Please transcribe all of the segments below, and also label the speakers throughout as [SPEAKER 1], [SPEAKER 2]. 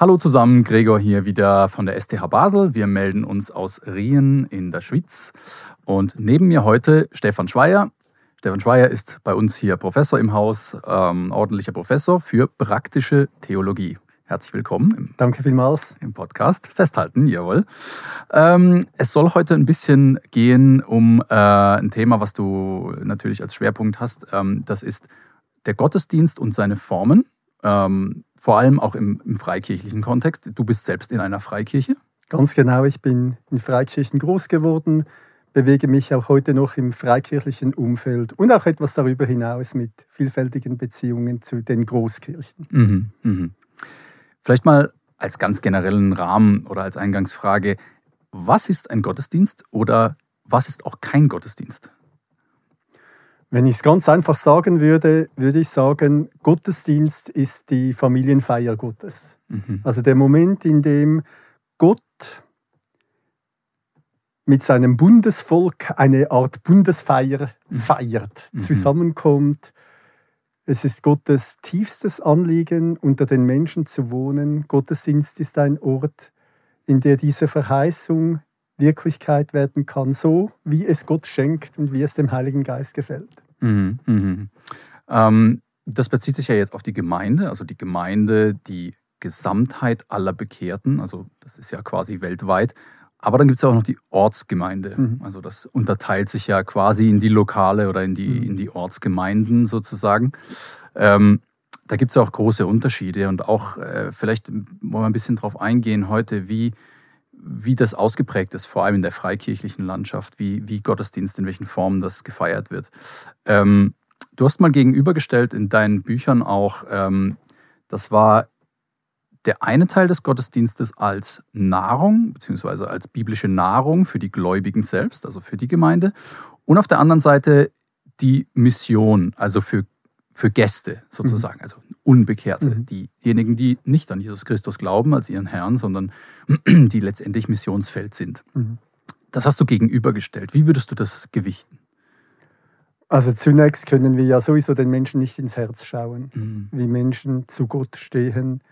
[SPEAKER 1] Hallo zusammen, Gregor hier wieder von der STH Basel. Wir melden uns aus Rien in der Schweiz. Und neben mir heute Stefan Schweier. Stefan Schweier ist bei uns hier Professor im Haus, ähm, ordentlicher Professor für praktische Theologie. Herzlich willkommen.
[SPEAKER 2] Im, Danke vielmals.
[SPEAKER 1] Im Podcast. Festhalten, jawohl. Ähm, es soll heute ein bisschen gehen um äh, ein Thema, was du natürlich als Schwerpunkt hast. Ähm, das ist der Gottesdienst und seine Formen. Ähm, vor allem auch im, im freikirchlichen Kontext. Du bist selbst in einer Freikirche?
[SPEAKER 2] Ganz genau, ich bin in Freikirchen groß geworden, bewege mich auch heute noch im freikirchlichen Umfeld und auch etwas darüber hinaus mit vielfältigen Beziehungen zu den Großkirchen. Mhm,
[SPEAKER 1] mh. Vielleicht mal als ganz generellen Rahmen oder als Eingangsfrage, was ist ein Gottesdienst oder was ist auch kein Gottesdienst?
[SPEAKER 2] Wenn ich es ganz einfach sagen würde, würde ich sagen, Gottesdienst ist die Familienfeier Gottes. Mhm. Also der Moment, in dem Gott mit seinem Bundesvolk eine Art Bundesfeier feiert, mhm. zusammenkommt. Es ist Gottes tiefstes Anliegen, unter den Menschen zu wohnen. Gottesdienst ist ein Ort, in der diese Verheißung Wirklichkeit werden kann, so wie es Gott schenkt und wie es dem Heiligen Geist gefällt. Mhm,
[SPEAKER 1] mhm. Ähm, das bezieht sich ja jetzt auf die Gemeinde, also die Gemeinde, die Gesamtheit aller Bekehrten, also das ist ja quasi weltweit. Aber dann gibt es ja auch noch die Ortsgemeinde. Mhm. Also das unterteilt sich ja quasi in die Lokale oder in die, mhm. in die Ortsgemeinden sozusagen. Ähm, da gibt es auch große Unterschiede und auch äh, vielleicht wollen wir ein bisschen darauf eingehen heute, wie, wie das ausgeprägt ist, vor allem in der freikirchlichen Landschaft, wie, wie Gottesdienst, in welchen Formen das gefeiert wird. Ähm, du hast mal gegenübergestellt in deinen Büchern auch, ähm, das war der eine Teil des Gottesdienstes als Nahrung, beziehungsweise als biblische Nahrung für die Gläubigen selbst, also für die Gemeinde, und auf der anderen Seite die Mission, also für, für Gäste sozusagen, mhm. also Unbekehrte, mhm. diejenigen, die nicht an Jesus Christus glauben als ihren Herrn, sondern die letztendlich Missionsfeld sind. Mhm. Das hast du gegenübergestellt. Wie würdest du das gewichten?
[SPEAKER 2] Also zunächst können wir ja sowieso den Menschen nicht ins Herz schauen, mhm. wie Menschen zu Gott stehen.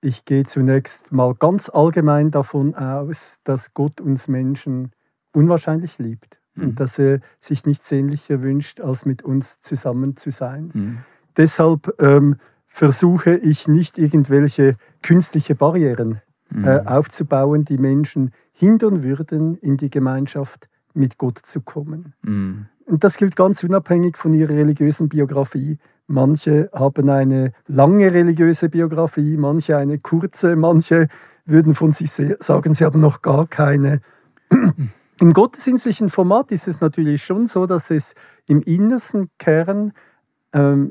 [SPEAKER 2] Ich gehe zunächst mal ganz allgemein davon aus, dass Gott uns Menschen unwahrscheinlich liebt mhm. und dass er sich nichts sehnlicher wünscht, als mit uns zusammen zu sein. Mhm. Deshalb ähm, versuche ich nicht irgendwelche künstliche Barrieren äh, mhm. aufzubauen, die Menschen hindern würden, in die Gemeinschaft mit Gott zu kommen. Mhm. Und das gilt ganz unabhängig von ihrer religiösen Biografie. Manche haben eine lange religiöse Biografie, manche eine kurze, manche würden von sich sagen, sie haben noch gar keine. Im gottesdienstlichen Format ist es natürlich schon so, dass es im innersten Kern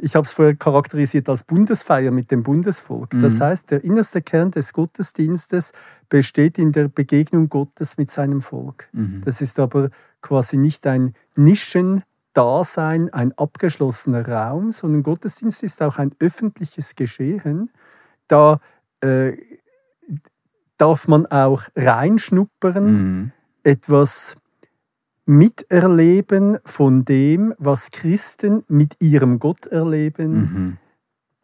[SPEAKER 2] ich habe es vorher charakterisiert als Bundesfeier mit dem Bundesvolk. Mhm. Das heißt, der innerste Kern des Gottesdienstes besteht in der Begegnung Gottes mit seinem Volk. Mhm. Das ist aber quasi nicht ein Nischendasein, ein abgeschlossener Raum, sondern Gottesdienst ist auch ein öffentliches Geschehen. Da äh, darf man auch reinschnuppern, mhm. etwas Miterleben von dem, was Christen mit ihrem Gott erleben, mhm.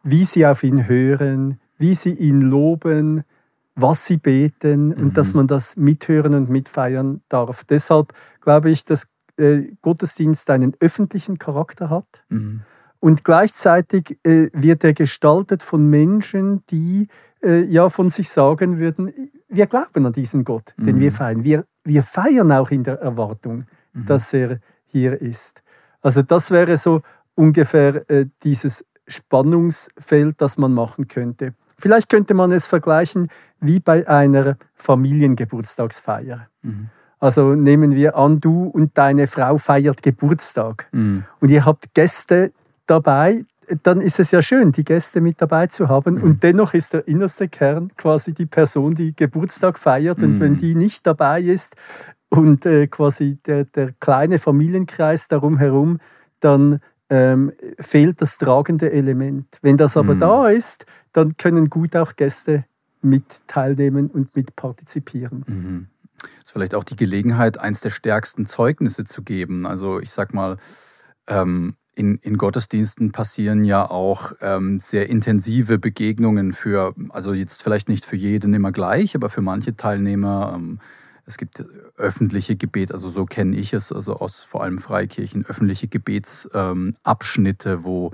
[SPEAKER 2] wie sie auf ihn hören, wie sie ihn loben, was sie beten mhm. und dass man das mithören und mitfeiern darf. Deshalb glaube ich, dass äh, Gottesdienst einen öffentlichen Charakter hat mhm. und gleichzeitig äh, wird er gestaltet von Menschen, die äh, ja von sich sagen würden, wir glauben an diesen Gott, den wir mhm. feiern. Wir, wir feiern auch in der Erwartung, mhm. dass er hier ist. Also das wäre so ungefähr äh, dieses Spannungsfeld, das man machen könnte. Vielleicht könnte man es vergleichen wie bei einer Familiengeburtstagsfeier. Mhm. Also nehmen wir an, du und deine Frau feiert Geburtstag mhm. und ihr habt Gäste dabei, dann ist es ja schön, die Gäste mit dabei zu haben. Mhm. Und dennoch ist der innerste Kern quasi die Person, die Geburtstag feiert. Mhm. Und wenn die nicht dabei ist und äh, quasi der, der kleine Familienkreis darum herum, dann ähm, fehlt das tragende Element. Wenn das aber mhm. da ist, dann können gut auch Gäste mit teilnehmen und mit partizipieren.
[SPEAKER 1] Mhm. Das ist vielleicht auch die Gelegenheit, eins der stärksten Zeugnisse zu geben. Also ich sag mal, ähm, in, in Gottesdiensten passieren ja auch ähm, sehr intensive Begegnungen für, also jetzt vielleicht nicht für jeden immer gleich, aber für manche Teilnehmer. Ähm, es gibt öffentliche Gebet, also so kenne ich es, also aus vor allem Freikirchen, öffentliche Gebetsabschnitte, ähm, wo,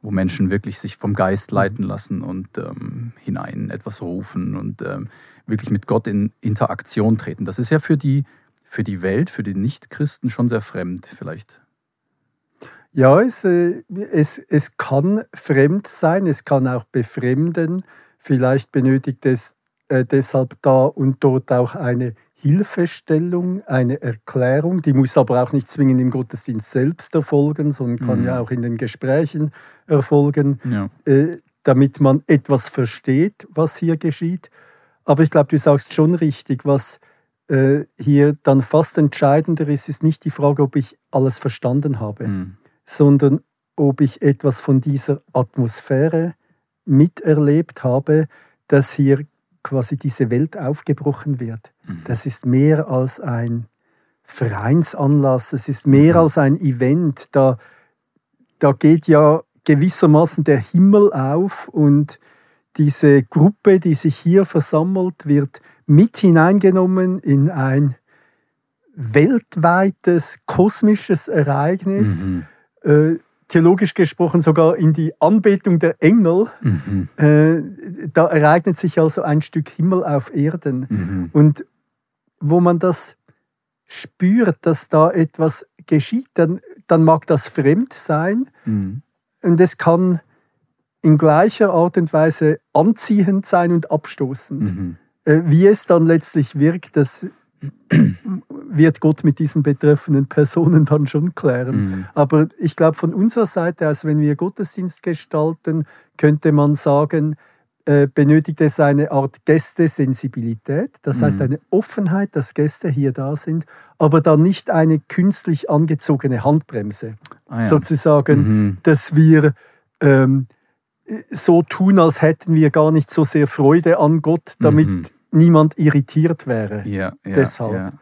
[SPEAKER 1] wo Menschen wirklich sich vom Geist mhm. leiten lassen und ähm, hinein etwas rufen und ähm, wirklich mit Gott in Interaktion treten. Das ist ja für die, für die Welt, für die Nichtchristen schon sehr fremd vielleicht.
[SPEAKER 2] Ja, es, äh, es, es kann fremd sein, es kann auch befremden. Vielleicht benötigt es äh, deshalb da und dort auch eine Hilfestellung, eine Erklärung. Die muss aber auch nicht zwingend im Gottesdienst selbst erfolgen, sondern kann mhm. ja auch in den Gesprächen erfolgen, ja. äh, damit man etwas versteht, was hier geschieht. Aber ich glaube, du sagst schon richtig, was äh, hier dann fast entscheidender ist, ist nicht die Frage, ob ich alles verstanden habe. Mhm sondern ob ich etwas von dieser Atmosphäre miterlebt habe, dass hier quasi diese Welt aufgebrochen wird. Mhm. Das ist mehr als ein Vereinsanlass, es ist mehr mhm. als ein Event. Da, da geht ja gewissermaßen der Himmel auf und diese Gruppe, die sich hier versammelt, wird mit hineingenommen in ein weltweites kosmisches Ereignis. Mhm äh, theologisch gesprochen sogar in die Anbetung der Engel. Mhm. Äh, da ereignet sich also ein Stück Himmel auf Erden. Mhm. Und wo man das spürt, dass da etwas geschieht, dann, dann mag das fremd sein. Mhm. Und es kann in gleicher Art und Weise anziehend sein und abstoßend. Mhm. Äh, wie es dann letztlich wirkt, das wird Gott mit diesen betreffenden Personen dann schon klären. Mhm. Aber ich glaube, von unserer Seite aus, wenn wir Gottesdienst gestalten, könnte man sagen, äh, benötigt es eine Art Gästesensibilität, das mhm. heißt eine Offenheit, dass Gäste hier da sind, aber dann nicht eine künstlich angezogene Handbremse. Ah, ja. Sozusagen, mhm. dass wir ähm, so tun, als hätten wir gar nicht so sehr Freude an Gott, damit mhm niemand irritiert wäre. Ja, ja, deshalb. Ja.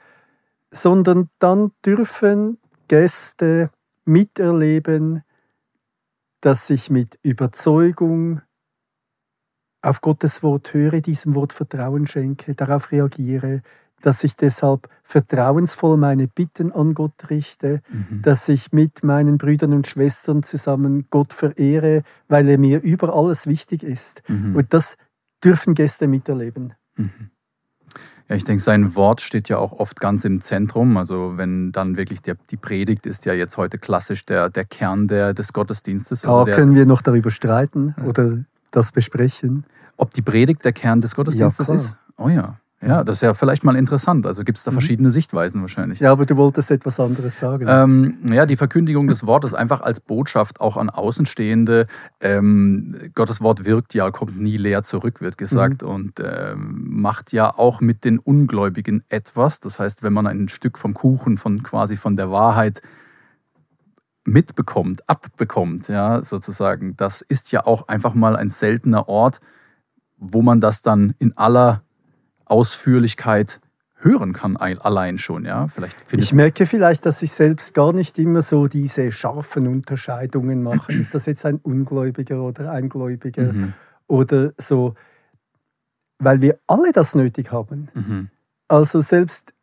[SPEAKER 2] Sondern dann dürfen Gäste miterleben, dass ich mit Überzeugung auf Gottes Wort höre, diesem Wort Vertrauen schenke, darauf reagiere, dass ich deshalb vertrauensvoll meine Bitten an Gott richte, mhm. dass ich mit meinen Brüdern und Schwestern zusammen Gott verehre, weil er mir über alles wichtig ist. Mhm. Und das dürfen Gäste miterleben. Mhm.
[SPEAKER 1] Ja, ich denke, sein Wort steht ja auch oft ganz im Zentrum. Also wenn dann wirklich der, die Predigt ist ja jetzt heute klassisch der, der Kern der, des Gottesdienstes.
[SPEAKER 2] Also
[SPEAKER 1] der,
[SPEAKER 2] können wir noch darüber streiten oder das besprechen.
[SPEAKER 1] Ob die Predigt der Kern des Gottesdienstes ja, ist? Oh ja. Ja, das ist ja vielleicht mal interessant. Also gibt es da mhm. verschiedene Sichtweisen wahrscheinlich.
[SPEAKER 2] Ja, aber du wolltest etwas anderes sagen.
[SPEAKER 1] Ähm, ja, die Verkündigung des Wortes einfach als Botschaft auch an Außenstehende. Ähm, Gottes Wort wirkt ja, kommt nie leer zurück, wird gesagt, mhm. und ähm, macht ja auch mit den Ungläubigen etwas. Das heißt, wenn man ein Stück vom Kuchen, von quasi von der Wahrheit mitbekommt, abbekommt, ja, sozusagen, das ist ja auch einfach mal ein seltener Ort, wo man das dann in aller Ausführlichkeit hören kann allein schon, ja.
[SPEAKER 2] Vielleicht ich merke vielleicht, dass ich selbst gar nicht immer so diese scharfen Unterscheidungen mache. Ist das jetzt ein Ungläubiger oder ein Gläubiger mhm. oder so, weil wir alle das nötig haben. Mhm. Also selbst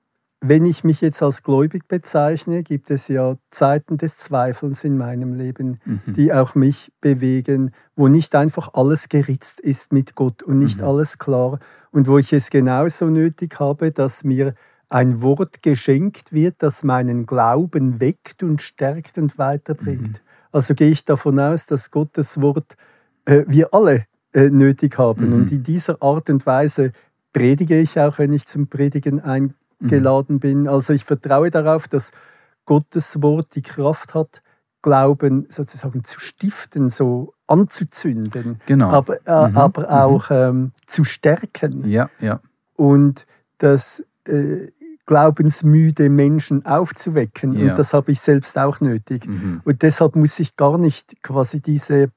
[SPEAKER 2] wenn ich mich jetzt als gläubig bezeichne, gibt es ja Zeiten des Zweifelns in meinem Leben, mhm. die auch mich bewegen, wo nicht einfach alles geritzt ist mit Gott und nicht mhm. alles klar und wo ich es genauso nötig habe, dass mir ein Wort geschenkt wird, das meinen Glauben weckt und stärkt und weiterbringt. Mhm. Also gehe ich davon aus, dass Gottes Wort äh, wir alle äh, nötig haben. Mhm. Und in dieser Art und Weise predige ich auch, wenn ich zum Predigen eingeladen mhm. bin. Also ich vertraue darauf, dass Gottes Wort die Kraft hat, Glauben sozusagen zu stiften, so anzuzünden, genau. aber, äh, mhm. aber mhm. auch mhm. ähm, zu stärken.
[SPEAKER 1] Ja, ja.
[SPEAKER 2] Und das äh, glaubensmüde Menschen aufzuwecken. Ja. Und das habe ich selbst auch nötig. Mhm. Und deshalb muss ich gar nicht quasi diese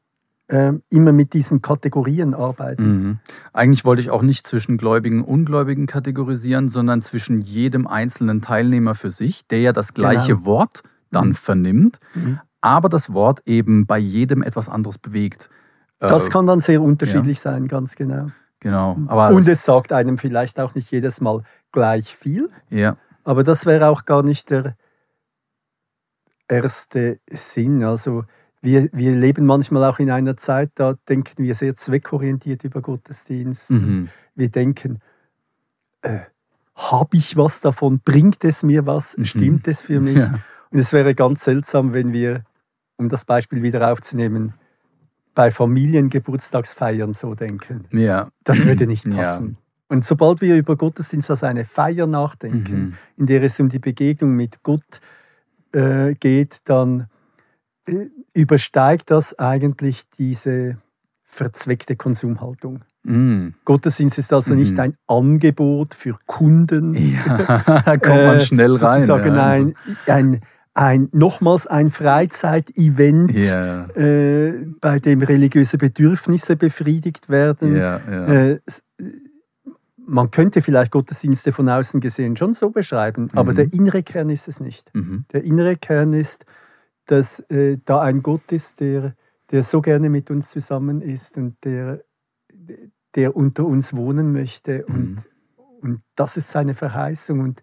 [SPEAKER 2] immer mit diesen Kategorien arbeiten. Mhm.
[SPEAKER 1] Eigentlich wollte ich auch nicht zwischen Gläubigen und Ungläubigen kategorisieren, sondern zwischen jedem einzelnen Teilnehmer für sich, der ja das gleiche genau. Wort dann mhm. vernimmt, mhm aber das Wort eben bei jedem etwas anderes bewegt.
[SPEAKER 2] Das äh, kann dann sehr unterschiedlich ja. sein, ganz genau.
[SPEAKER 1] Genau.
[SPEAKER 2] Aber Und es sagt einem vielleicht auch nicht jedes Mal gleich viel.
[SPEAKER 1] Ja.
[SPEAKER 2] Aber das wäre auch gar nicht der erste Sinn. Also wir, wir leben manchmal auch in einer Zeit, da denken wir sehr zweckorientiert über Gottesdienst. Mhm. wir denken, äh, habe ich was davon? Bringt es mir was? Mhm. Stimmt es für mich? Ja. Und es wäre ganz seltsam, wenn wir, um das Beispiel wieder aufzunehmen, bei Familiengeburtstagsfeiern so denken.
[SPEAKER 1] Ja.
[SPEAKER 2] Das würde nicht passen. Ja. Und sobald wir über Gottesdienst als eine Feier nachdenken, mhm. in der es um die Begegnung mit Gott äh, geht, dann übersteigt das eigentlich diese verzweckte Konsumhaltung. Mm. Gottesdienst ist also mm. nicht ein Angebot für Kunden.
[SPEAKER 1] Ja, da kommt man äh, schnell rein.
[SPEAKER 2] Sozusagen ja, also. ein, ein, ein, nochmals ein Freizeitevent, yeah. äh, bei dem religiöse Bedürfnisse befriedigt werden.
[SPEAKER 1] Yeah, yeah.
[SPEAKER 2] Äh, man könnte vielleicht Gottesdienste von außen gesehen schon so beschreiben, mhm. aber der innere Kern ist es nicht. Mhm. Der innere Kern ist, dass äh, da ein Gott ist, der, der so gerne mit uns zusammen ist und der, der unter uns wohnen möchte. Mhm. Und, und das ist seine Verheißung. Und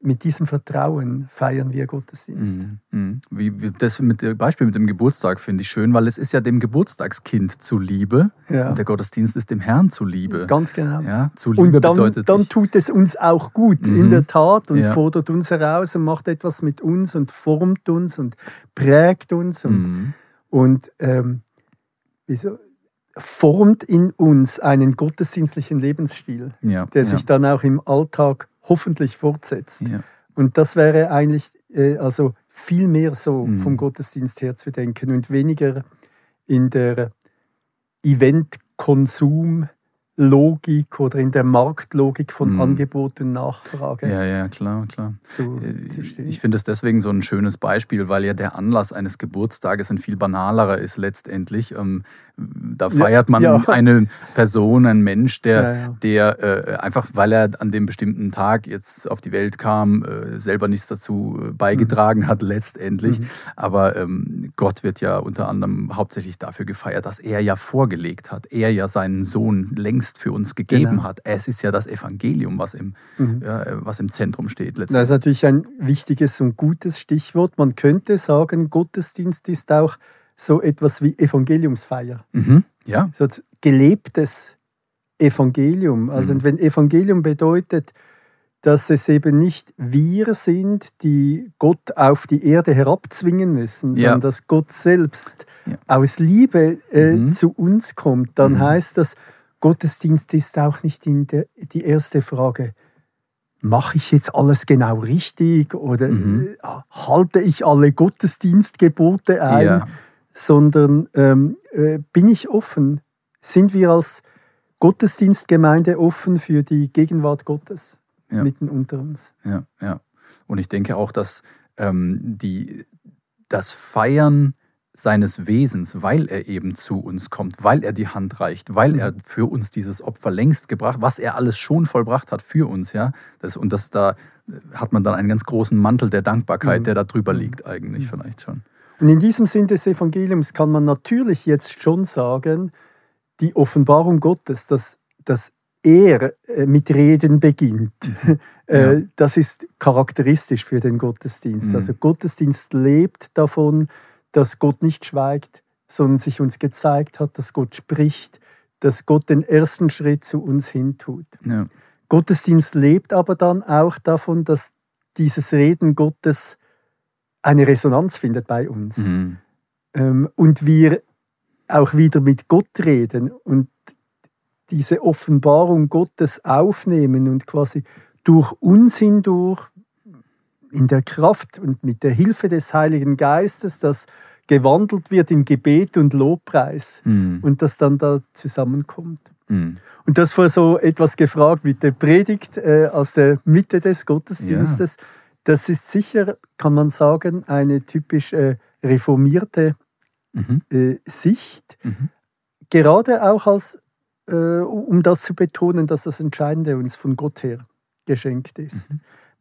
[SPEAKER 2] mit diesem Vertrauen feiern wir Gottesdienst.
[SPEAKER 1] Mhm. mhm. Wie, wie, das mit dem Beispiel mit dem Geburtstag finde ich schön, weil es ist ja dem Geburtstagskind zuliebe ja. und der Gottesdienst ist dem Herrn zuliebe.
[SPEAKER 2] Ganz genau.
[SPEAKER 1] Ja, zuliebe
[SPEAKER 2] und dann,
[SPEAKER 1] bedeutet
[SPEAKER 2] dann tut es uns auch gut, mhm. in der Tat, und ja. fordert uns heraus und macht etwas mit uns und formt uns und prägt uns und, mhm. und ähm, wieso, formt in uns einen gottesdienstlichen Lebensstil,
[SPEAKER 1] ja.
[SPEAKER 2] der sich dann auch im Alltag hoffentlich fortsetzt.
[SPEAKER 1] Ja.
[SPEAKER 2] Und das wäre eigentlich äh, also viel mehr so mhm. vom Gottesdienst her zu denken und weniger in der Eventkonsum Logik oder in der Marktlogik von mhm. Angebot und Nachfrage.
[SPEAKER 1] Ja, ja, klar, klar. Zu, äh, zu ich finde es deswegen so ein schönes Beispiel, weil ja der Anlass eines Geburtstages ein viel banalerer ist letztendlich. Ähm, da feiert man ja. eine Person, einen Mensch, der, ja, ja. der äh, einfach, weil er an dem bestimmten Tag jetzt auf die Welt kam, äh, selber nichts dazu äh, beigetragen mhm. hat letztendlich. Mhm. Aber ähm, Gott wird ja unter anderem hauptsächlich dafür gefeiert, dass er ja vorgelegt hat, er ja seinen Sohn längst für uns gegeben genau. hat. Es ist ja das Evangelium, was im, mhm. was im Zentrum steht.
[SPEAKER 2] Das ist natürlich ein wichtiges und gutes Stichwort. Man könnte sagen, Gottesdienst ist auch so etwas wie Evangeliumsfeier.
[SPEAKER 1] Mhm. Ja.
[SPEAKER 2] So gelebtes Evangelium. Also mhm. wenn Evangelium bedeutet, dass es eben nicht wir sind, die Gott auf die Erde herabzwingen müssen, ja. sondern dass Gott selbst ja. aus Liebe äh, mhm. zu uns kommt, dann mhm. heißt das, Gottesdienst ist auch nicht der, die erste Frage, mache ich jetzt alles genau richtig oder mhm. äh, halte ich alle Gottesdienstgebote ein, ja sondern ähm, äh, bin ich offen? Sind wir als Gottesdienstgemeinde offen für die Gegenwart Gottes ja. mitten unter uns?
[SPEAKER 1] Ja, ja. Und ich denke auch, dass ähm, die, das Feiern seines Wesens, weil er eben zu uns kommt, weil er die Hand reicht, weil er für uns dieses Opfer längst gebracht, was er alles schon vollbracht hat für uns, ja. Das, und das da hat man dann einen ganz großen Mantel der Dankbarkeit, mhm. der da drüber liegt, eigentlich mhm. vielleicht schon.
[SPEAKER 2] Und in diesem Sinn des Evangeliums kann man natürlich jetzt schon sagen, die Offenbarung Gottes, dass, dass er äh, mit Reden beginnt, äh, ja. das ist charakteristisch für den Gottesdienst. Mhm. Also Gottesdienst lebt davon, dass Gott nicht schweigt, sondern sich uns gezeigt hat, dass Gott spricht, dass Gott den ersten Schritt zu uns hintut.
[SPEAKER 1] Ja.
[SPEAKER 2] Gottesdienst lebt aber dann auch davon, dass dieses Reden Gottes eine Resonanz findet bei uns. Mhm. Ähm, und wir auch wieder mit Gott reden und diese Offenbarung Gottes aufnehmen und quasi durch uns hindurch in der Kraft und mit der Hilfe des Heiligen Geistes, das gewandelt wird in Gebet und Lobpreis mhm. und das dann da zusammenkommt. Mhm. Und das war so etwas gefragt mit der Predigt äh, aus der Mitte des Gottesdienstes. Ja. Das ist sicher, kann man sagen, eine typisch äh, reformierte mhm. äh, Sicht. Mhm. Gerade auch als, äh, um das zu betonen, dass das Entscheidende uns von Gott her geschenkt ist.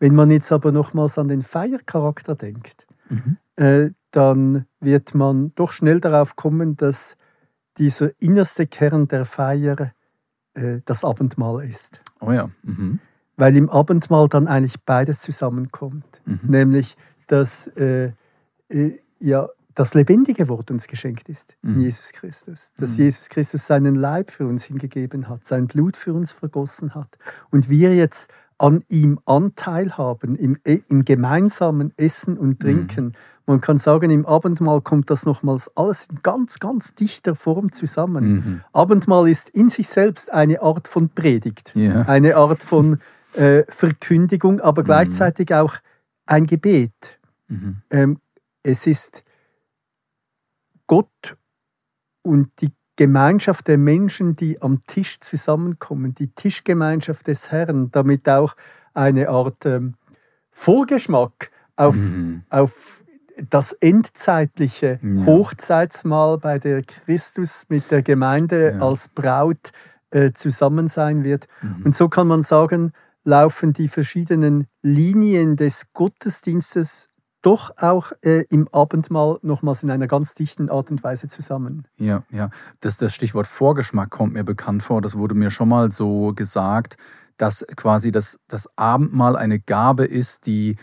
[SPEAKER 2] Wenn man jetzt aber nochmals an den Feiercharakter denkt, mhm. äh, dann wird man doch schnell darauf kommen, dass dieser innerste Kern der Feier äh, das Abendmahl ist.
[SPEAKER 1] Oh ja. Mhm.
[SPEAKER 2] Weil im Abendmahl dann eigentlich beides zusammenkommt. Mhm. Nämlich, dass äh, äh, ja, das lebendige Wort uns geschenkt ist in mhm. Jesus Christus. Dass mhm. Jesus Christus seinen Leib für uns hingegeben hat, sein Blut für uns vergossen hat. Und wir jetzt an ihm Anteil haben, im, äh, im gemeinsamen Essen und Trinken. Mhm. Man kann sagen, im Abendmahl kommt das nochmals alles in ganz, ganz dichter Form zusammen. Mhm. Abendmahl ist in sich selbst eine Art von Predigt, yeah. eine Art von äh, Verkündigung, aber mhm. gleichzeitig auch ein Gebet. Mhm. Ähm, es ist Gott und die Gemeinschaft der Menschen, die am Tisch zusammenkommen, die Tischgemeinschaft des Herrn, damit auch eine Art ähm, Vorgeschmack auf, mhm. auf das endzeitliche ja. Hochzeitsmahl, bei der Christus mit der Gemeinde ja. als Braut äh, zusammen sein wird. Mhm. Und so kann man sagen, laufen die verschiedenen Linien des Gottesdienstes doch auch äh, im Abendmahl nochmals in einer ganz dichten Art und Weise zusammen.
[SPEAKER 1] Ja, ja. Das, das Stichwort Vorgeschmack kommt mir bekannt vor. Das wurde mir schon mal so gesagt, dass quasi das, das Abendmahl eine Gabe ist, die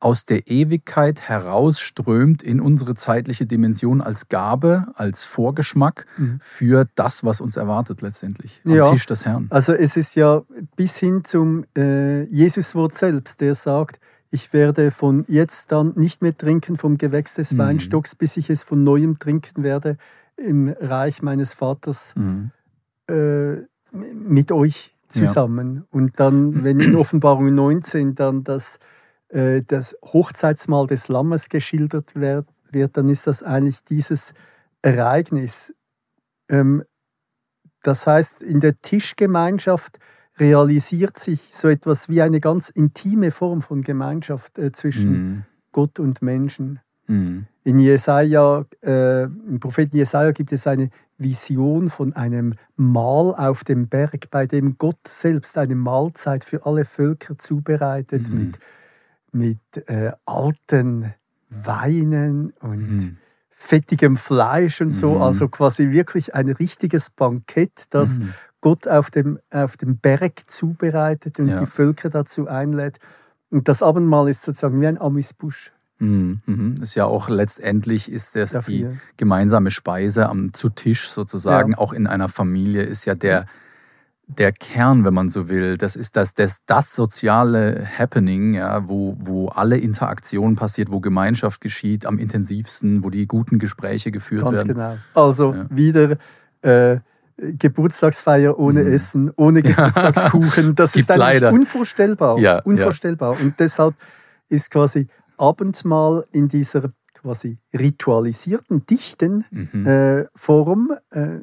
[SPEAKER 1] aus der Ewigkeit herausströmt in unsere zeitliche Dimension als Gabe, als Vorgeschmack mhm. für das, was uns erwartet letztendlich
[SPEAKER 2] am ja, Tisch des Herrn. Also es ist ja bis hin zum äh, Jesuswort selbst, der sagt, ich werde von jetzt dann nicht mehr trinken vom Gewächs des mhm. Weinstocks, bis ich es von neuem trinken werde im Reich meines Vaters mhm. äh, mit euch zusammen. Ja. Und dann, wenn in Offenbarung 19 dann das, äh, das Hochzeitsmahl des Lammes geschildert wird, wird, dann ist das eigentlich dieses Ereignis. Ähm, das heißt, in der Tischgemeinschaft realisiert sich so etwas wie eine ganz intime Form von Gemeinschaft äh, zwischen mm. Gott und Menschen. Mm. In Jesaja, äh, im Propheten Jesaja gibt es eine Vision von einem Mahl auf dem Berg, bei dem Gott selbst eine Mahlzeit für alle Völker zubereitet mm. mit, mit äh, alten Weinen und mhm. fettigem Fleisch und so. Mhm. Also quasi wirklich ein richtiges Bankett, das mhm. Gott auf dem, auf dem Berg zubereitet und ja. die Völker dazu einlädt. Und das Abendmahl ist sozusagen wie ein Amisbusch.
[SPEAKER 1] Mhm, mhm. Ist ja auch letztendlich ist das Dafür. die gemeinsame Speise am zu Tisch sozusagen, ja. auch in einer Familie ist ja der, der Kern, wenn man so will. Das ist das, das, das soziale Happening, ja, wo, wo alle Interaktion passiert, wo Gemeinschaft geschieht am intensivsten, wo die guten Gespräche geführt
[SPEAKER 2] Ganz
[SPEAKER 1] werden.
[SPEAKER 2] Ganz genau. Also ja. wieder äh, Geburtstagsfeier ohne mhm. Essen, ohne Geburtstagskuchen. Das ist eigentlich leider. unvorstellbar. Ja, unvorstellbar. Ja. Und deshalb ist quasi Abendmahl in dieser quasi ritualisierten, dichten mhm. äh, Form, äh,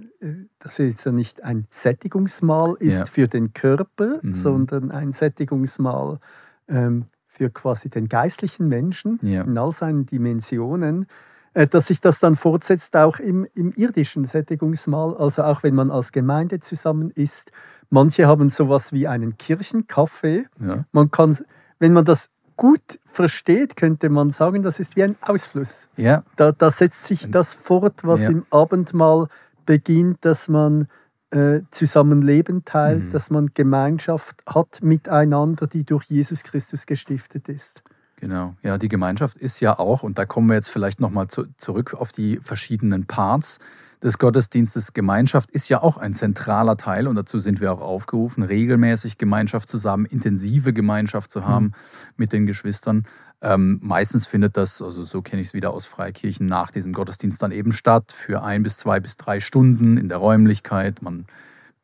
[SPEAKER 2] das jetzt ja nicht ein Sättigungsmahl ist ja. für den Körper, mhm. sondern ein Sättigungsmahl ähm, für quasi den geistlichen Menschen in all seinen Dimensionen. Äh, dass sich das dann fortsetzt auch im, im irdischen Sättigungsmahl, also auch wenn man als Gemeinde zusammen ist. Manche haben sowas wie einen Kirchenkaffee. Ja. Man kann, wenn man das gut versteht, könnte man sagen, das ist wie ein Ausfluss. Ja. Da, da setzt sich das fort, was ja. im Abendmahl beginnt, dass man äh, Zusammenleben teilt, mhm. dass man Gemeinschaft hat miteinander, die durch Jesus Christus gestiftet ist.
[SPEAKER 1] Genau, ja, die Gemeinschaft ist ja auch, und da kommen wir jetzt vielleicht nochmal zu, zurück auf die verschiedenen Parts des Gottesdienstes. Gemeinschaft ist ja auch ein zentraler Teil und dazu sind wir auch aufgerufen, regelmäßig Gemeinschaft zu haben, intensive Gemeinschaft zu haben mhm. mit den Geschwistern. Ähm, meistens findet das, also so kenne ich es wieder aus Freikirchen, nach diesem Gottesdienst dann eben statt, für ein bis zwei bis drei Stunden in der Räumlichkeit. Man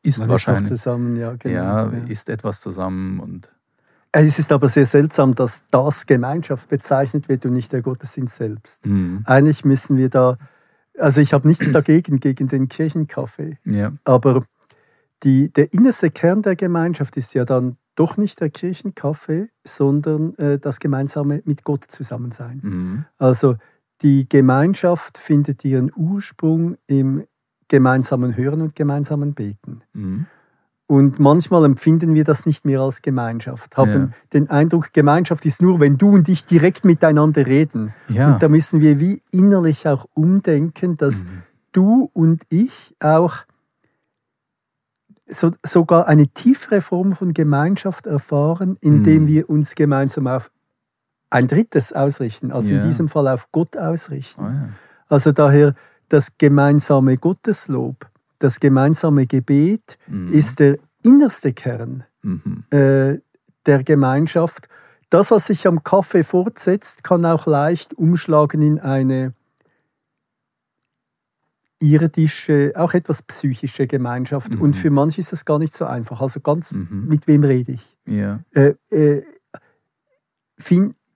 [SPEAKER 1] isst Man wahrscheinlich.
[SPEAKER 2] Ist zusammen, ja, genau.
[SPEAKER 1] Ja, ja, isst etwas zusammen und
[SPEAKER 2] es ist aber sehr seltsam, dass das Gemeinschaft bezeichnet wird und nicht der Gottesdienst selbst. Mhm. Eigentlich müssen wir da, also ich habe nichts dagegen, gegen den Kirchenkaffee, ja. aber die, der innerste Kern der Gemeinschaft ist ja dann doch nicht der Kirchenkaffee, sondern äh, das gemeinsame mit Gott zusammen sein. Mhm. Also die Gemeinschaft findet ihren Ursprung im gemeinsamen Hören und gemeinsamen Beten. Mhm. Und manchmal empfinden wir das nicht mehr als Gemeinschaft, haben ja. den Eindruck, Gemeinschaft ist nur, wenn du und ich direkt miteinander reden. Ja. Und da müssen wir wie innerlich auch umdenken, dass mhm. du und ich auch so, sogar eine tiefere Form von Gemeinschaft erfahren, indem mhm. wir uns gemeinsam auf ein drittes ausrichten, also ja. in diesem Fall auf Gott ausrichten. Oh. Also daher das gemeinsame Gotteslob das gemeinsame Gebet mhm. ist der innerste Kern mhm. äh, der Gemeinschaft. Das, was sich am Kaffee fortsetzt, kann auch leicht umschlagen in eine irdische, auch etwas psychische Gemeinschaft. Mhm. Und für manche ist das gar nicht so einfach. Also ganz, mhm. mit wem rede ich?
[SPEAKER 1] Ja.
[SPEAKER 2] Äh, äh,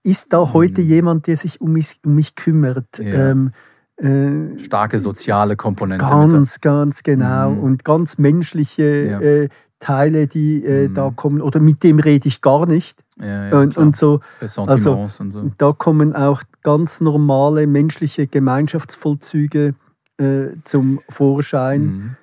[SPEAKER 2] ist da heute mhm. jemand, der sich um mich, um mich kümmert?
[SPEAKER 1] Ja. Ähm, äh, Starke soziale Komponente.
[SPEAKER 2] Ganz, ganz genau. Mhm. Und ganz menschliche ja. äh, Teile, die äh, mhm. da kommen. Oder mit dem rede ich gar nicht.
[SPEAKER 1] Ja, ja,
[SPEAKER 2] und, und, so.
[SPEAKER 1] Also, und so.
[SPEAKER 2] Da kommen auch ganz normale menschliche Gemeinschaftsvollzüge äh, zum Vorschein. Mhm.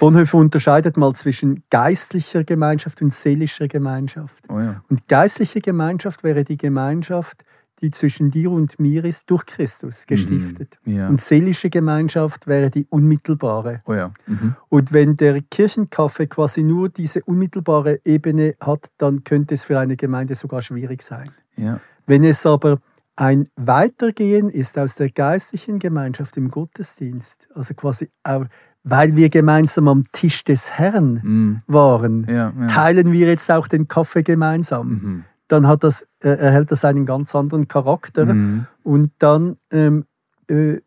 [SPEAKER 2] Bonhoeffer unterscheidet mal zwischen geistlicher Gemeinschaft und seelischer Gemeinschaft.
[SPEAKER 1] Oh ja.
[SPEAKER 2] Und geistliche Gemeinschaft wäre die Gemeinschaft, die zwischen dir und mir ist, durch Christus gestiftet.
[SPEAKER 1] Mhm. Ja.
[SPEAKER 2] Und seelische Gemeinschaft wäre die unmittelbare.
[SPEAKER 1] Oh ja. mhm.
[SPEAKER 2] Und wenn der Kirchenkaffee quasi nur diese unmittelbare Ebene hat, dann könnte es für eine Gemeinde sogar schwierig sein.
[SPEAKER 1] Ja.
[SPEAKER 2] Wenn es aber ein Weitergehen ist aus der geistlichen Gemeinschaft im Gottesdienst, also quasi auch, weil wir gemeinsam am Tisch des Herrn mhm. waren,
[SPEAKER 1] ja,
[SPEAKER 2] teilen wir jetzt auch den Kaffee gemeinsam. Mhm dann hat das, äh, erhält das einen ganz anderen Charakter mhm. und dann ähm, äh,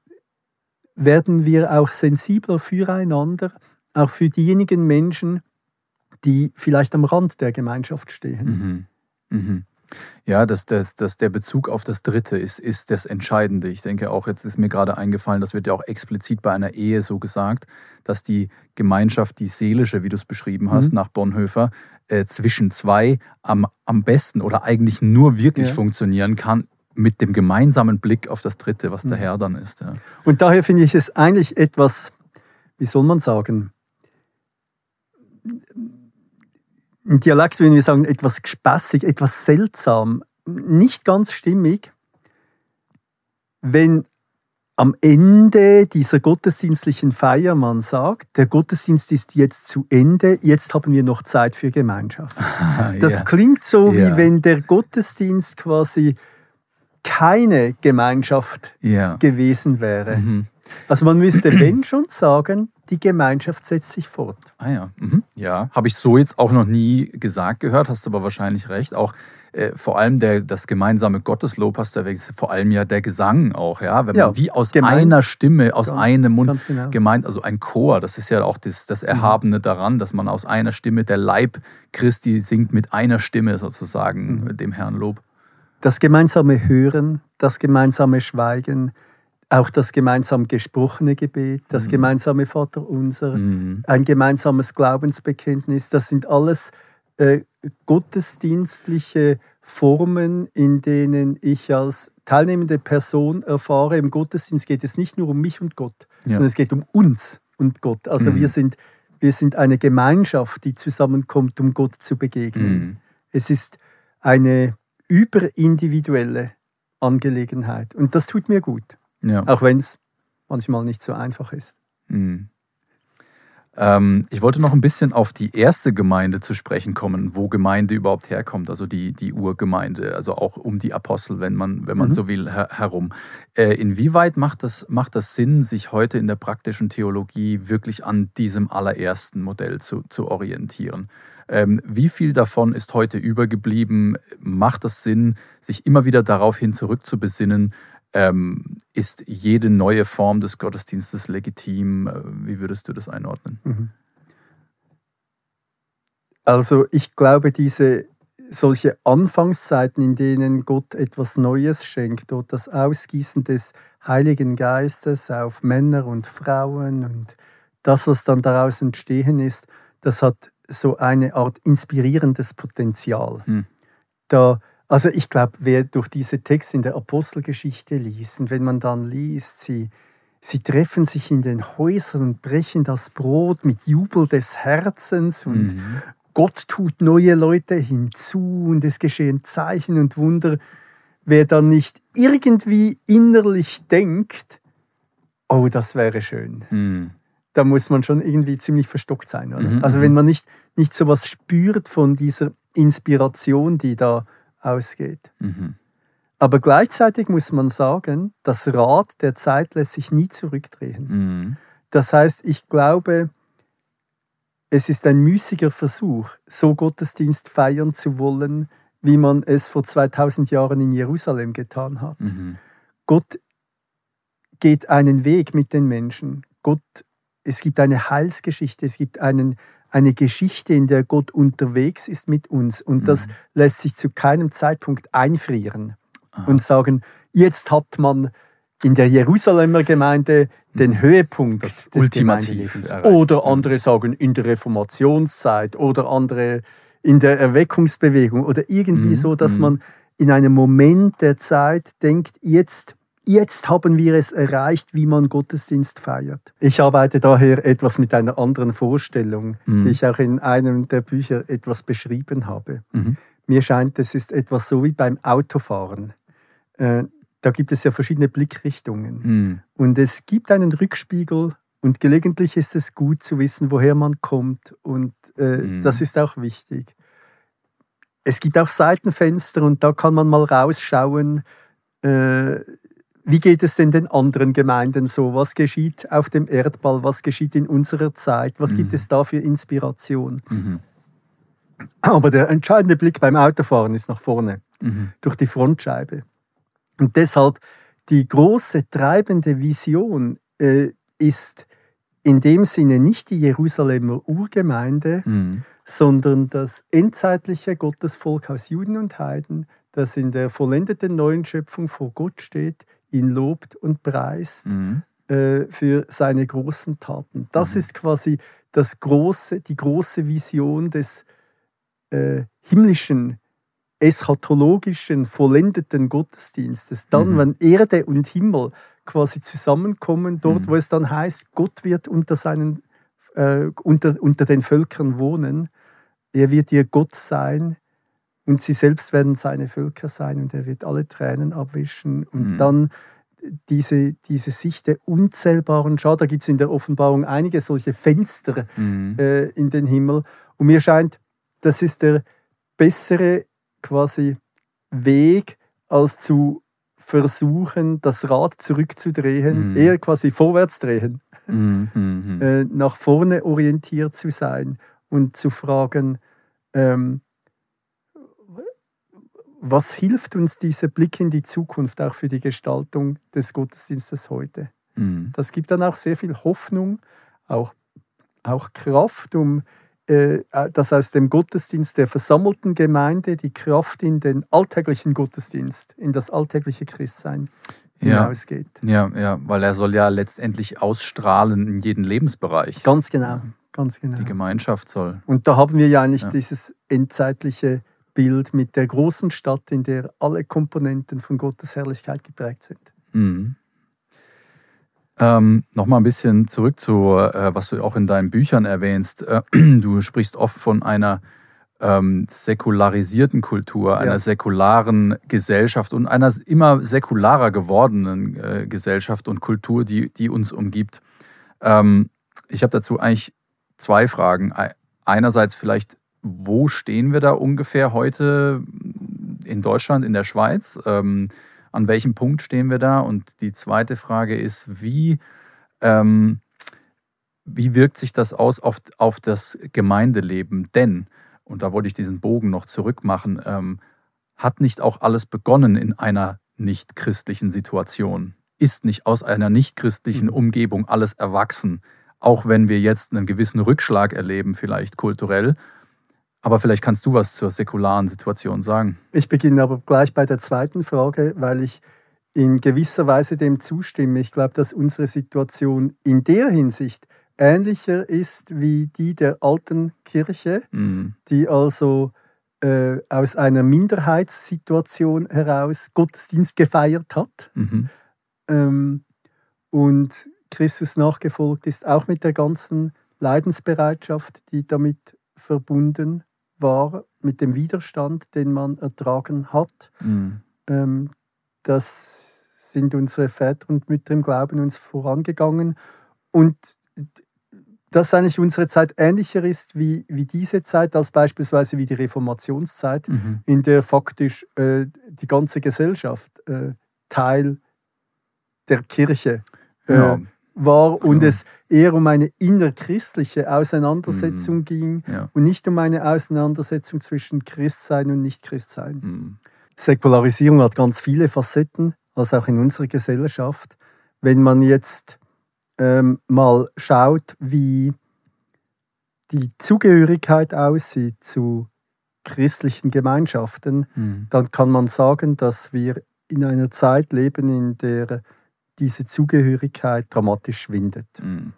[SPEAKER 2] werden wir auch sensibler füreinander, auch für diejenigen Menschen, die vielleicht am Rand der Gemeinschaft stehen.
[SPEAKER 1] Mhm. Mhm. Ja, dass das, das, der Bezug auf das Dritte ist, ist das Entscheidende. Ich denke auch, jetzt ist mir gerade eingefallen, das wird ja auch explizit bei einer Ehe so gesagt, dass die Gemeinschaft, die seelische, wie du es beschrieben hast, mhm. nach Bonhoeffer, äh, zwischen zwei am, am besten oder eigentlich nur wirklich ja. funktionieren kann mit dem gemeinsamen Blick auf das Dritte, was der mhm. Herr dann ist. Ja.
[SPEAKER 2] Und daher finde ich es eigentlich etwas, wie soll man sagen, im Dialekt würden wir sagen, etwas gespässig, etwas seltsam, nicht ganz stimmig, wenn am Ende dieser gottesdienstlichen Feier man sagt, der Gottesdienst ist jetzt zu Ende, jetzt haben wir noch Zeit für Gemeinschaft. Das ja. klingt so, ja. wie wenn der Gottesdienst quasi keine Gemeinschaft
[SPEAKER 1] ja.
[SPEAKER 2] gewesen wäre. Mhm. Also man müsste, wenn schon, sagen, die Gemeinschaft setzt sich fort.
[SPEAKER 1] Ah ja, mhm. ja, habe ich so jetzt auch noch nie gesagt gehört, hast aber wahrscheinlich recht. Auch äh, vor allem der, das gemeinsame Gotteslob hast du erwähnt, vor allem ja der Gesang auch, ja, wenn ja, man wie aus gemein, einer Stimme, aus ganz, einem Mund genau. gemeint, also ein Chor, das ist ja auch das, das mhm. Erhabene mhm. daran, dass man aus einer Stimme, der Leib Christi singt mit einer Stimme sozusagen mhm. dem Herrn Lob.
[SPEAKER 2] Das gemeinsame Hören, das gemeinsame Schweigen, auch das gemeinsam gesprochene Gebet, das mhm. gemeinsame Vaterunser, mhm. ein gemeinsames Glaubensbekenntnis, das sind alles äh, gottesdienstliche Formen, in denen ich als teilnehmende Person erfahre, im Gottesdienst geht es nicht nur um mich und Gott, ja. sondern es geht um uns und Gott. Also mhm. wir, sind, wir sind eine Gemeinschaft, die zusammenkommt, um Gott zu begegnen. Mhm. Es ist eine überindividuelle Angelegenheit und das tut mir gut.
[SPEAKER 1] Ja.
[SPEAKER 2] Auch wenn es manchmal nicht so einfach ist.
[SPEAKER 1] Mhm. Ähm, ich wollte noch ein bisschen auf die erste Gemeinde zu sprechen kommen, wo Gemeinde überhaupt herkommt, also die, die Urgemeinde, also auch um die Apostel, wenn man, wenn man mhm. so will, her herum. Äh, inwieweit macht das, macht das Sinn, sich heute in der praktischen Theologie wirklich an diesem allerersten Modell zu, zu orientieren? Ähm, wie viel davon ist heute übergeblieben? Macht das Sinn, sich immer wieder darauf hin zurückzubesinnen? Ähm, ist jede neue Form des Gottesdienstes legitim? Äh, wie würdest du das einordnen? Mhm.
[SPEAKER 2] Also ich glaube, diese solche Anfangszeiten, in denen Gott etwas Neues schenkt, oder das Ausgießen des Heiligen Geistes auf Männer und Frauen und das, was dann daraus entstehen ist, das hat so eine Art inspirierendes Potenzial. Hm. Da also ich glaube, wer durch diese Texte in der Apostelgeschichte liest und wenn man dann liest, sie, Sie treffen sich in den Häusern und brechen das Brot mit Jubel des Herzens und mhm. Gott tut neue Leute hinzu und es geschehen Zeichen und Wunder. Wer dann nicht irgendwie innerlich denkt, oh, das wäre schön, mhm. da muss man schon irgendwie ziemlich verstockt sein. Mhm. Also wenn mhm. man nicht, nicht so was spürt von dieser Inspiration, die da ausgeht. Mhm. Aber gleichzeitig muss man sagen, das Rad der Zeit lässt sich nie zurückdrehen. Mhm. Das heißt, ich glaube, es ist ein müßiger Versuch, so Gottesdienst feiern zu wollen, wie man es vor 2000 Jahren in Jerusalem getan hat. Mhm. Gott geht einen Weg mit den Menschen. Gott, es gibt eine Heilsgeschichte, es gibt einen, eine Geschichte, in der Gott unterwegs ist mit uns. Und mhm. das lässt sich zu keinem Zeitpunkt einfrieren und sagen, jetzt hat man in der Jerusalemer Gemeinde den mhm. Höhepunkt das des Ultimativ Oder andere sagen in der Reformationszeit oder andere in der Erweckungsbewegung oder irgendwie mhm. so, dass mhm. man in einem Moment der Zeit denkt, jetzt, jetzt haben wir es erreicht, wie man Gottesdienst feiert. Ich arbeite daher etwas mit einer anderen Vorstellung, mhm. die ich auch in einem der Bücher etwas beschrieben habe. Mhm. Mir scheint, es ist etwas so wie beim Autofahren. Äh, da gibt es ja verschiedene Blickrichtungen. Mhm. Und es gibt einen Rückspiegel und gelegentlich ist es gut zu wissen, woher man kommt. Und äh, mhm. das ist auch wichtig. Es gibt auch Seitenfenster und da kann man mal rausschauen, äh, wie geht es denn den anderen Gemeinden so? Was geschieht auf dem Erdball? Was geschieht in unserer Zeit? Was mhm. gibt es da für Inspiration? Mhm. Aber der entscheidende Blick beim Autofahren ist nach vorne, mhm. durch die Frontscheibe. Und deshalb die große treibende Vision äh, ist in dem Sinne nicht die Jerusalemer Urgemeinde, mhm. sondern das endzeitliche Gottesvolk aus Juden und Heiden, das in der vollendeten neuen Schöpfung vor Gott steht, ihn lobt und preist mhm. äh, für seine großen Taten. Das mhm. ist quasi das große, die große Vision des äh, himmlischen eschatologischen, vollendeten Gottesdienstes, dann, mhm. wenn Erde und Himmel quasi zusammenkommen, dort, mhm. wo es dann heißt, Gott wird unter, seinen, äh, unter, unter den Völkern wohnen, er wird ihr Gott sein und sie selbst werden seine Völker sein und er wird alle Tränen abwischen und mhm. dann diese, diese Sicht der unzählbaren Schau, da gibt es in der Offenbarung einige solche Fenster mhm. äh, in den Himmel und mir scheint, das ist der bessere quasi Weg, als zu versuchen, das Rad zurückzudrehen, mhm. eher quasi vorwärts drehen, mhm. mhm. äh, nach vorne orientiert zu sein und zu fragen, ähm, was hilft uns dieser Blick in die Zukunft auch für die Gestaltung des Gottesdienstes heute? Mhm. Das gibt dann auch sehr viel Hoffnung, auch, auch Kraft, um äh, äh, dass aus dem Gottesdienst der versammelten Gemeinde die Kraft in den alltäglichen Gottesdienst, in das alltägliche Christsein
[SPEAKER 1] ja, hinausgeht. Ja, ja, weil er soll ja letztendlich ausstrahlen in jeden Lebensbereich.
[SPEAKER 2] Ganz genau, ganz genau.
[SPEAKER 1] Die Gemeinschaft soll.
[SPEAKER 2] Und da haben wir ja eigentlich ja. dieses endzeitliche Bild mit der großen Stadt, in der alle Komponenten von Gottes Herrlichkeit geprägt sind. Mhm.
[SPEAKER 1] Ähm, Nochmal ein bisschen zurück zu, äh, was du auch in deinen Büchern erwähnst. Äh, du sprichst oft von einer ähm, säkularisierten Kultur, ja. einer säkularen Gesellschaft und einer immer säkularer gewordenen äh, Gesellschaft und Kultur, die, die uns umgibt. Ähm, ich habe dazu eigentlich zwei Fragen. Einerseits vielleicht, wo stehen wir da ungefähr heute in Deutschland, in der Schweiz? Ähm, an welchem Punkt stehen wir da? Und die zweite Frage ist, wie, ähm, wie wirkt sich das aus auf, auf das Gemeindeleben? Denn, und da wollte ich diesen Bogen noch zurückmachen, ähm, hat nicht auch alles begonnen in einer nicht christlichen Situation? Ist nicht aus einer nicht christlichen mhm. Umgebung alles erwachsen? Auch wenn wir jetzt einen gewissen Rückschlag erleben, vielleicht kulturell, aber vielleicht kannst du was zur säkularen Situation sagen.
[SPEAKER 2] Ich beginne aber gleich bei der zweiten Frage, weil ich in gewisser Weise dem zustimme. Ich glaube, dass unsere Situation in der Hinsicht ähnlicher ist wie die der alten Kirche, mhm. die also äh, aus einer Minderheitssituation heraus Gottesdienst gefeiert hat. Mhm. Ähm, und Christus nachgefolgt ist, auch mit der ganzen Leidensbereitschaft, die damit verbunden war, mit dem Widerstand, den man ertragen hat. Mhm. Ähm, das sind unsere Väter und Mütter im Glauben uns vorangegangen. Und dass eigentlich unsere Zeit ähnlicher ist wie, wie diese Zeit, als beispielsweise wie die Reformationszeit, mhm. in der faktisch äh, die ganze Gesellschaft äh, Teil der Kirche äh, ja. War und ja. es eher um eine innerchristliche Auseinandersetzung mhm. ging ja. und nicht um eine Auseinandersetzung zwischen Christsein und Nicht-Christsein. Mhm. Säkularisierung hat ganz viele Facetten, also auch in unserer Gesellschaft. Wenn man jetzt ähm, mal schaut, wie die Zugehörigkeit aussieht zu christlichen Gemeinschaften, mhm. dann kann man sagen, dass wir in einer Zeit leben, in der diese Zugehörigkeit dramatisch schwindet. Mhm.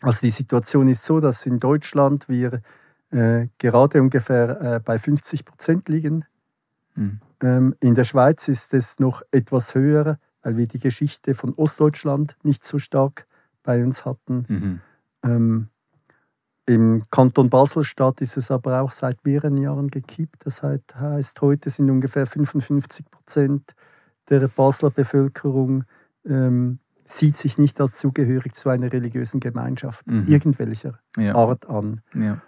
[SPEAKER 2] Also die Situation ist so, dass in Deutschland wir äh, gerade ungefähr äh, bei 50 Prozent liegen. Mhm. Ähm, in der Schweiz ist es noch etwas höher, weil wir die Geschichte von Ostdeutschland nicht so stark bei uns hatten. Mhm. Ähm, Im Kanton Basel-Stadt ist es aber auch seit mehreren Jahren gekippt. Das heißt, heute sind ungefähr 55 Prozent der Basler Bevölkerung ähm, sieht sich nicht als zugehörig zu einer religiösen Gemeinschaft mhm. irgendwelcher ja. Art an. Ja.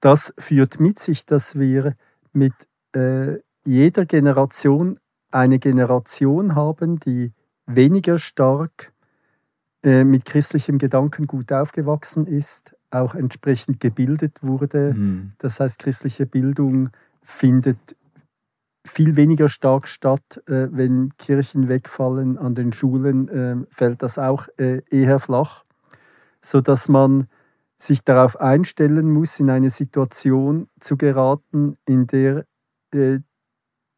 [SPEAKER 2] Das führt mit sich, dass wir mit äh, jeder Generation eine Generation haben, die weniger stark äh, mit christlichem Gedankengut aufgewachsen ist, auch entsprechend gebildet wurde. Mhm. Das heißt, christliche Bildung findet viel weniger stark statt. Äh, wenn Kirchen wegfallen an den Schulen, äh, fällt das auch eher flach, sodass man sich darauf einstellen muss, in eine Situation zu geraten, in der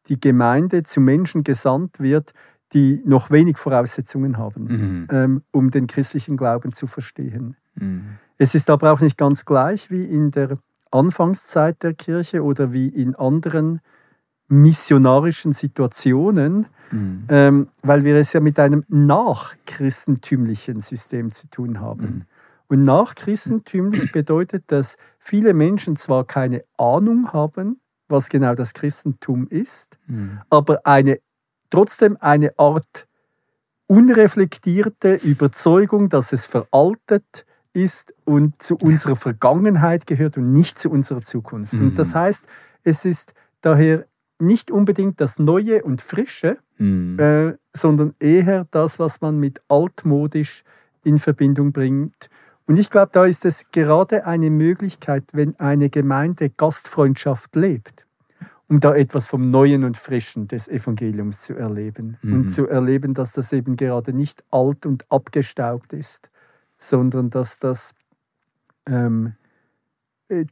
[SPEAKER 2] die Gemeinde zu Menschen gesandt wird, die noch wenig Voraussetzungen haben, mhm. ähm, um den christlichen Glauben zu verstehen. Mhm. Es ist aber auch nicht ganz gleich wie in der Anfangszeit der Kirche oder wie in anderen missionarischen Situationen, mhm. ähm, weil wir es ja mit einem nachchristentümlichen System zu tun haben. Mhm. Und nachchristentümlich bedeutet, dass viele Menschen zwar keine Ahnung haben, was genau das Christentum ist, mhm. aber eine trotzdem eine Art unreflektierte Überzeugung, dass es veraltet ist und zu unserer Vergangenheit gehört und nicht zu unserer Zukunft. Und das mhm. heißt, es ist daher nicht unbedingt das Neue und Frische, mhm. äh, sondern eher das, was man mit altmodisch in Verbindung bringt. Und ich glaube, da ist es gerade eine Möglichkeit, wenn eine Gemeinde Gastfreundschaft lebt um da etwas vom Neuen und Frischen des Evangeliums zu erleben. Mhm. Und zu erleben, dass das eben gerade nicht alt und abgestaubt ist, sondern dass das ähm, äh,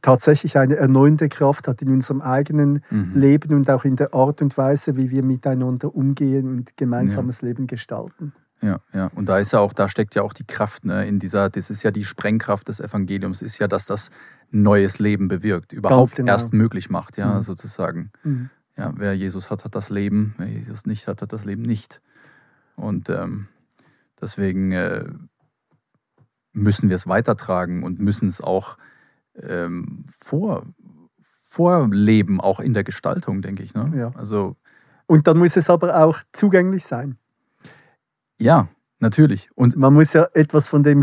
[SPEAKER 2] tatsächlich eine erneuernde Kraft hat in unserem eigenen mhm. Leben und auch in der Art und Weise, wie wir miteinander umgehen und gemeinsames ja. Leben gestalten.
[SPEAKER 1] Ja, ja. Und da ist ja auch, da steckt ja auch die Kraft, ne, in dieser, das ist ja die Sprengkraft des Evangeliums, ist ja, dass das neues Leben bewirkt, überhaupt genau. erst möglich macht, ja, mhm. sozusagen. Mhm. Ja, wer Jesus hat, hat das Leben, wer Jesus nicht hat, hat das Leben nicht. Und ähm, deswegen äh, müssen wir es weitertragen und müssen es auch ähm, vor, vorleben, auch in der Gestaltung, denke ich. Ne?
[SPEAKER 2] Ja. Also, und dann muss es aber auch zugänglich sein.
[SPEAKER 1] Ja, natürlich.
[SPEAKER 2] Und man muss ja etwas von dem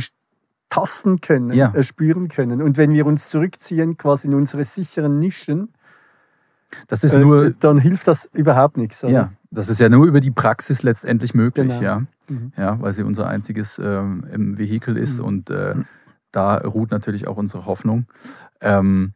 [SPEAKER 2] tasten können, ja. erspüren können. Und wenn wir uns zurückziehen, quasi in unsere sicheren Nischen,
[SPEAKER 1] das ist nur,
[SPEAKER 2] äh, dann hilft das überhaupt nichts.
[SPEAKER 1] Oder? Ja, das ist ja nur über die Praxis letztendlich möglich, genau. ja. Mhm. ja, weil sie unser einziges ähm, Vehikel ist mhm. und äh, da ruht natürlich auch unsere Hoffnung. Ähm,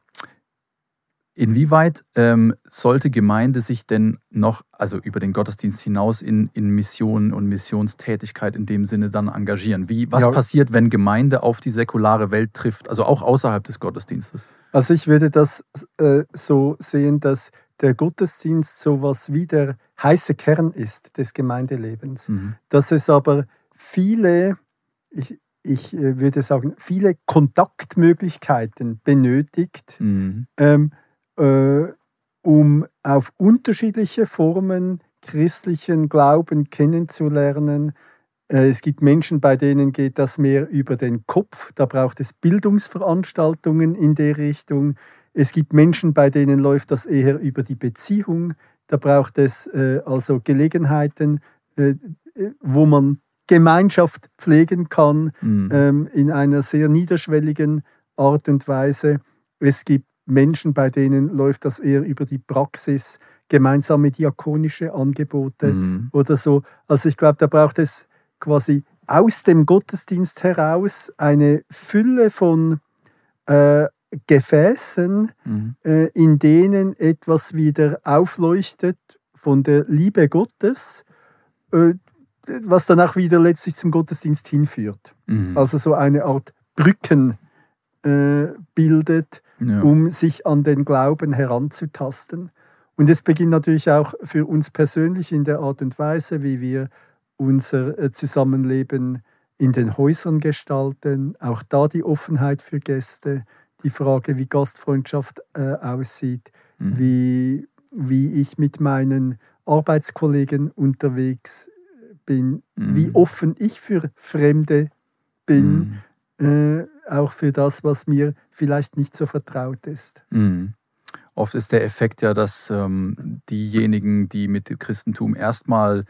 [SPEAKER 1] Inwieweit ähm, sollte Gemeinde sich denn noch, also über den Gottesdienst hinaus, in, in Missionen und Missionstätigkeit in dem Sinne dann engagieren? Wie, was ja. passiert, wenn Gemeinde auf die säkulare Welt trifft, also auch außerhalb des Gottesdienstes?
[SPEAKER 2] Also ich würde das äh, so sehen, dass der Gottesdienst sowas wie der heiße Kern ist des Gemeindelebens. Mhm. Dass es aber viele, ich, ich äh, würde sagen, viele Kontaktmöglichkeiten benötigt. Mhm. Ähm, äh, um auf unterschiedliche Formen christlichen Glauben kennenzulernen, Äh, es gibt Menschen, bei denen geht das mehr über den Kopf. Da braucht es Bildungsveranstaltungen in der Richtung. Es gibt Menschen, bei denen läuft das eher über die Beziehung. Da braucht es äh, also Gelegenheiten, äh, wo man Gemeinschaft pflegen kann mhm. ähm, in einer sehr niederschwelligen Art und Weise. Es gibt Menschen, bei denen läuft das eher über die Praxis, gemeinsame diakonische Angebote mhm. oder so. Also ich glaube, da braucht es quasi aus dem Gottesdienst heraus eine Fülle von äh, Gefäßen, mhm. äh, in denen etwas wieder aufleuchtet von der Liebe Gottes, äh, was dann auch wieder letztlich zum Gottesdienst hinführt. Mhm. Also so eine Art Brücken äh, bildet, ja. um sich an den Glauben heranzutasten. Und es beginnt natürlich auch für uns persönlich in der Art und Weise, wie wir unser äh, Zusammenleben in den Häusern gestalten. Auch da die Offenheit für Gäste, die Frage, wie Gastfreundschaft äh, aussieht, mhm. wie, wie ich mit meinen Arbeitskollegen unterwegs bin, mhm. wie offen ich für Fremde bin, mhm. äh, auch für das, was mir vielleicht nicht so vertraut ist.
[SPEAKER 1] Mhm. Oft ist der Effekt ja, dass ähm, diejenigen, die mit dem Christentum erstmal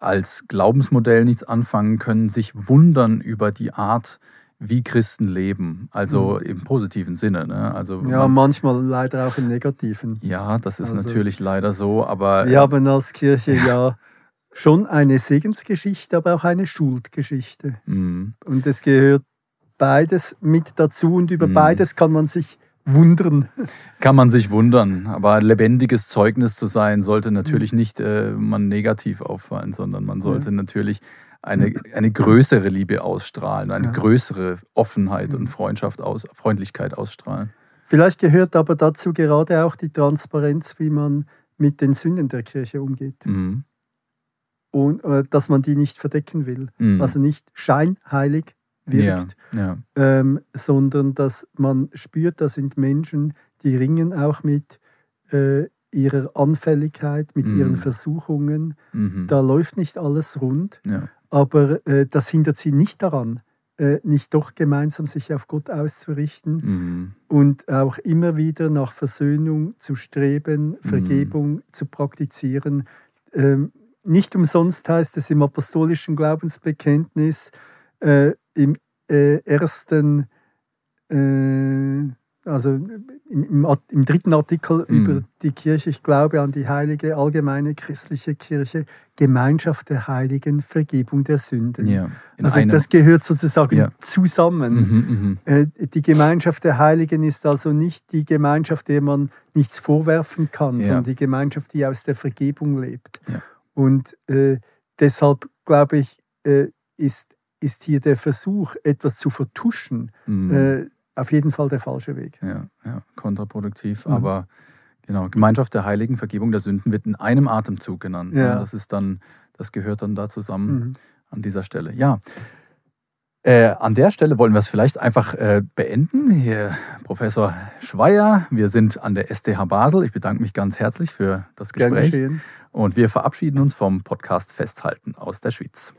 [SPEAKER 1] als Glaubensmodell nichts anfangen können, sich wundern über die Art, wie Christen leben. Also mhm. im positiven Sinne. Ne? Also
[SPEAKER 2] ja, man, manchmal leider auch im negativen.
[SPEAKER 1] Ja, das ist also, natürlich leider so, aber.
[SPEAKER 2] Wir haben als Kirche ja schon eine Segensgeschichte, aber auch eine Schuldgeschichte. Mhm. Und es gehört beides mit dazu und über mhm. beides kann man sich wundern.
[SPEAKER 1] Kann man sich wundern, aber ein lebendiges Zeugnis zu sein, sollte natürlich mhm. nicht äh, man negativ auffallen, sondern man sollte ja. natürlich eine, eine größere Liebe ausstrahlen, eine ja. größere Offenheit und mhm. Freundschaft aus, Freundlichkeit ausstrahlen.
[SPEAKER 2] Vielleicht gehört aber dazu gerade auch die Transparenz, wie man mit den Sünden der Kirche umgeht. Mhm und äh, dass man die nicht verdecken will. Mhm. Also nicht scheinheilig wirkt, ja, ja. Ähm, sondern dass man spürt, da sind Menschen, die ringen auch mit äh, ihrer Anfälligkeit, mit mhm. ihren Versuchungen. Mhm. Da läuft nicht alles rund, ja. aber äh, das hindert sie nicht daran, äh, nicht doch gemeinsam sich auf Gott auszurichten mhm. und auch immer wieder nach Versöhnung zu streben, mhm. Vergebung zu praktizieren. Ähm, nicht umsonst heißt es im apostolischen Glaubensbekenntnis äh, im äh, ersten, äh, also im, im, im, dritten Artikel mm. über die Kirche, ich glaube an die heilige allgemeine christliche Kirche, Gemeinschaft der Heiligen, Vergebung der Sünden. Ja, also einem. das gehört sozusagen ja. zusammen. Mhm, mh. Äh, die Gemeinschaft der Heiligen ist also nicht die Gemeinschaft, der man nichts vorwerfen kann, ja. sondern die Gemeinschaft, die aus der Vergebung lebt. Und äh, deshalb glaube ich, äh, ist, ist hier der Versuch, etwas zu vertuschen, mhm. äh, auf jeden Fall der falsche Weg.
[SPEAKER 1] Ja, ja kontraproduktiv. Mhm. Aber genau, Gemeinschaft der Heiligen, Vergebung der Sünden wird in einem Atemzug genannt. Ne? Ja. Das ist dann, das gehört dann da zusammen mhm. an dieser Stelle. Ja. Äh, an der Stelle wollen wir es vielleicht einfach äh, beenden. Hier, Professor Schweier, wir sind an der STH Basel. Ich bedanke mich ganz herzlich für das Gespräch. Und wir verabschieden uns vom Podcast Festhalten aus der Schweiz.